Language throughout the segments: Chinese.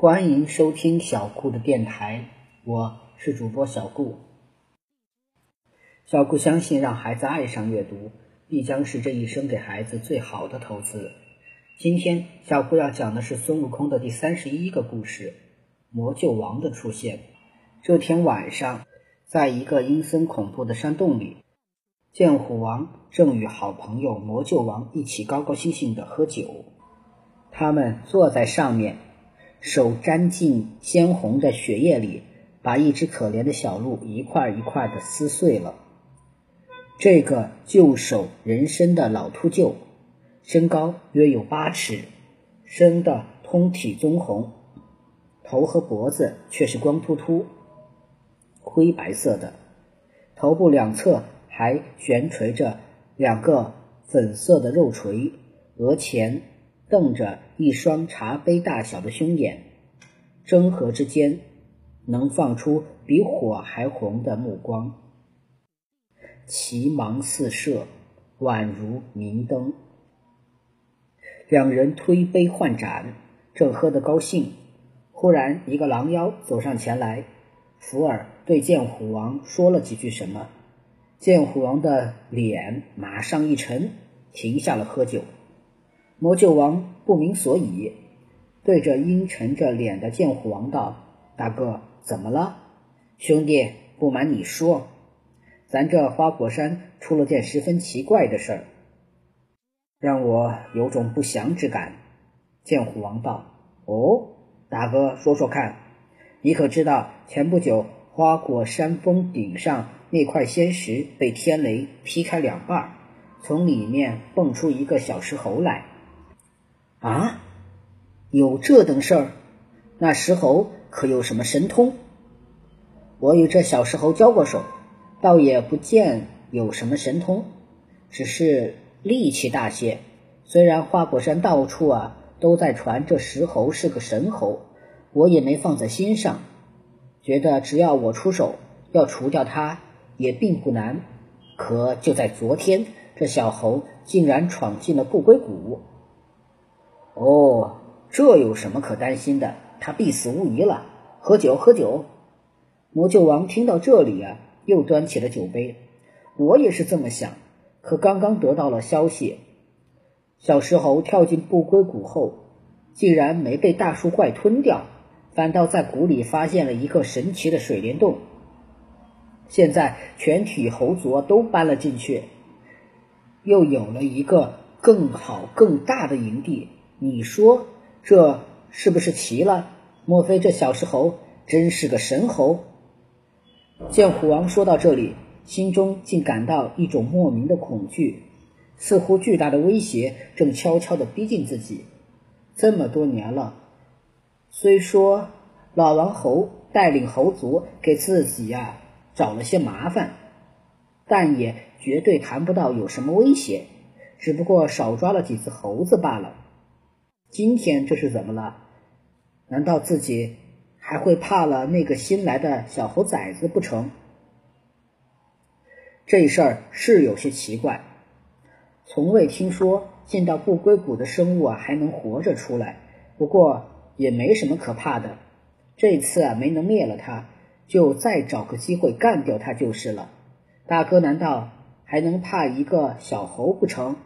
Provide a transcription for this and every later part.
欢迎收听小顾的电台，我是主播小顾。小顾相信，让孩子爱上阅读，必将是这一生给孩子最好的投资。今天，小顾要讲的是孙悟空的第三十一个故事——魔鹫王的出现。这天晚上，在一个阴森恐怖的山洞里。剑虎王正与好朋友魔鹫王一起高高兴兴地喝酒，他们坐在上面，手沾进鲜红的血液里，把一只可怜的小鹿一块一块地撕碎了。这个旧手人身的老秃鹫，身高约有八尺，生的通体棕红，头和脖子却是光秃秃、灰白色的，头部两侧。还悬垂着两个粉色的肉锤，额前瞪着一双茶杯大小的凶眼，睁合之间能放出比火还红的目光，其芒四射，宛如明灯。两人推杯换盏，正喝得高兴，忽然一个狼妖走上前来，福尔对剑虎王说了几句什么。剑虎王的脸马上一沉，停下了喝酒。魔鹫王不明所以，对着阴沉着脸的剑虎王道：“大哥，怎么了？兄弟，不瞒你说，咱这花果山出了件十分奇怪的事儿，让我有种不祥之感。”剑虎王道：“哦，大哥，说说看，你可知道前不久花果山峰顶上？”那块仙石被天雷劈开两半，从里面蹦出一个小石猴来。啊，有这等事儿？那石猴可有什么神通？我与这小石猴交过手，倒也不见有什么神通，只是力气大些。虽然花果山到处啊都在传这石猴是个神猴，我也没放在心上，觉得只要我出手，要除掉他。也并不难，可就在昨天，这小猴竟然闯进了不归谷。哦，这有什么可担心的？他必死无疑了。喝酒，喝酒！魔鹫王听到这里啊，又端起了酒杯。我也是这么想，可刚刚得到了消息，小石猴跳进不归谷后，竟然没被大树怪吞掉，反倒在谷里发现了一个神奇的水帘洞。现在全体猴族都搬了进去，又有了一个更好更大的营地。你说这是不是奇了？莫非这小石猴真是个神猴？见虎王说到这里，心中竟感到一种莫名的恐惧，似乎巨大的威胁正悄悄地逼近自己。这么多年了，虽说老王猴带领猴族给自己呀。找了些麻烦，但也绝对谈不到有什么威胁，只不过少抓了几只猴子罢了。今天这是怎么了？难道自己还会怕了那个新来的小猴崽子不成？这事儿是有些奇怪，从未听说见到不归谷的生物啊还能活着出来。不过也没什么可怕的，这次啊没能灭了他。就再找个机会干掉他就是了。大哥难道还能怕一个小猴不成？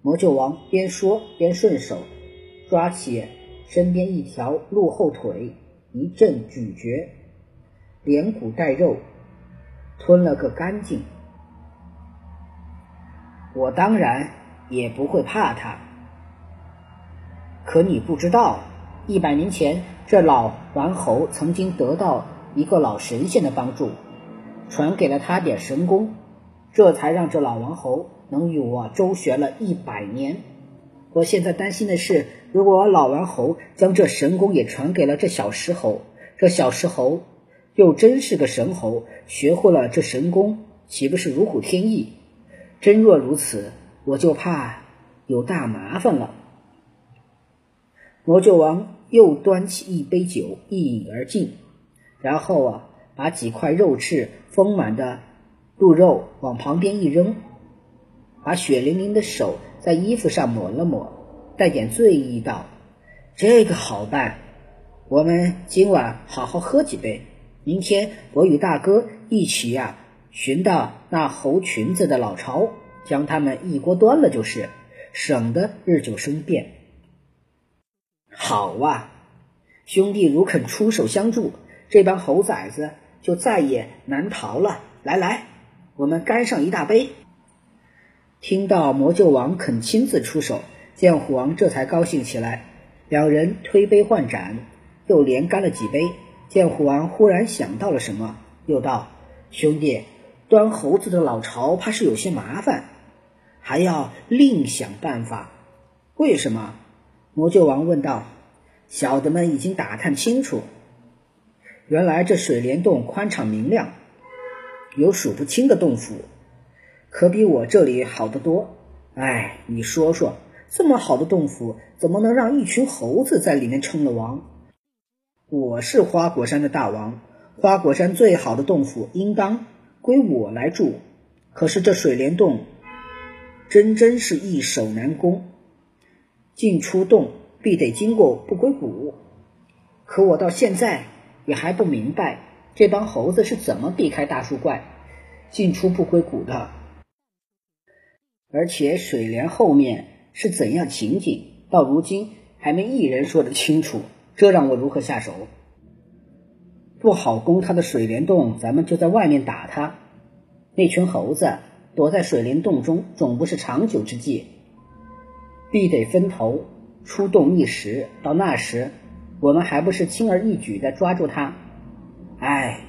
魔鹫王边说边顺手抓起身边一条鹿后腿，一阵咀嚼，连骨带肉吞了个干净。我当然也不会怕他，可你不知道，一百年前这老顽猴曾经得到。一个老神仙的帮助，传给了他点神功，这才让这老王猴能与我周旋了一百年。我现在担心的是，如果老王猴将这神功也传给了这小石猴，这小石猴又真是个神猴，学会了这神功，岂不是如虎添翼？真若如此，我就怕有大麻烦了。魔鹫王又端起一杯酒，一饮而尽。然后啊，把几块肉翅丰满的鹿肉往旁边一扔，把血淋淋的手在衣服上抹了抹，带点醉意道：“这个好办，我们今晚好好喝几杯，明天我与大哥一起呀，寻到那猴群子的老巢，将他们一锅端了就是，省得日久生变。好啊，兄弟如肯出手相助，这帮猴崽子就再也难逃了。来来，我们干上一大杯。听到魔鹫王肯亲自出手，见虎王这才高兴起来，两人推杯换盏。又连干了几杯，见虎王忽然想到了什么，又道：“兄弟，端猴子的老巢怕是有些麻烦，还要另想办法。”为什么？魔鹫王问道。小的们已经打探清楚，原来这水帘洞宽敞明亮，有数不清的洞府，可比我这里好得多。哎，你说说，这么好的洞府，怎么能让一群猴子在里面称了王？我是花果山的大王，花果山最好的洞府应当归我来住。可是这水帘洞真真是易守难攻，进出洞必得经过不归谷。可我到现在也还不明白，这帮猴子是怎么避开大树怪，进出不归谷的。而且水帘后面是怎样情景，到如今还没一人说得清楚。这让我如何下手？不好攻他的水帘洞，咱们就在外面打他。那群猴子躲在水帘洞中，总不是长久之计，必得分头出动一时。到那时，我们还不是轻而易举的抓住他？哎，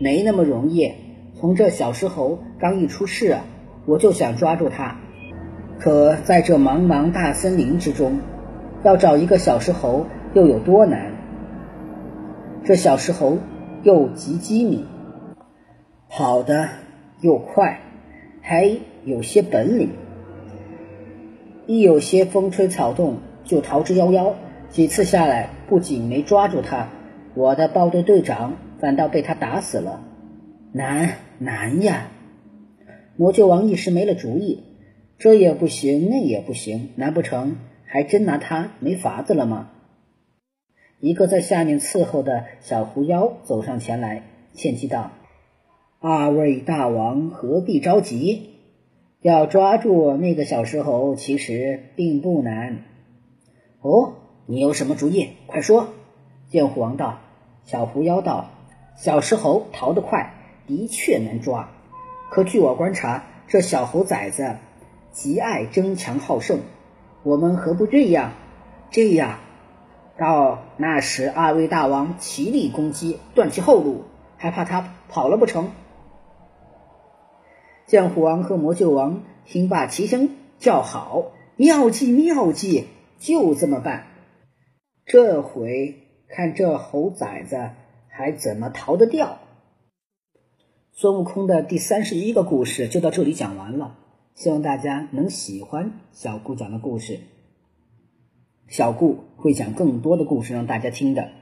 没那么容易。从这小石猴刚一出世，我就想抓住他，可在这茫茫大森林之中，要找一个小石猴。又有多难？这小石猴又极机敏，跑得又快，还有些本领。一有些风吹草动，就逃之夭夭。几次下来，不仅没抓住他，我的豹队队长反倒被他打死了。难难呀！魔鹫王一时没了主意，这也不行，那也不行，难不成还真拿他没法子了吗？一个在下面伺候的小狐妖走上前来，歉气道：“二位大王何必着急？要抓住那个小石猴，其实并不难。哦，你有什么主意？快说！”剑虎王道。小狐妖道：“小石猴逃得快，的确难抓。可据我观察，这小猴崽子极爱争强好胜。我们何不这样？这样。”到那时，二位大王齐力攻击，断其后路，还怕他跑了不成？剑虎王和魔鹫王听罢，齐声叫好：“妙计，妙计！就这么办。这回看这猴崽子还怎么逃得掉？”孙悟空的第三十一个故事就到这里讲完了，希望大家能喜欢小顾讲的故事。小顾会讲更多的故事让大家听的。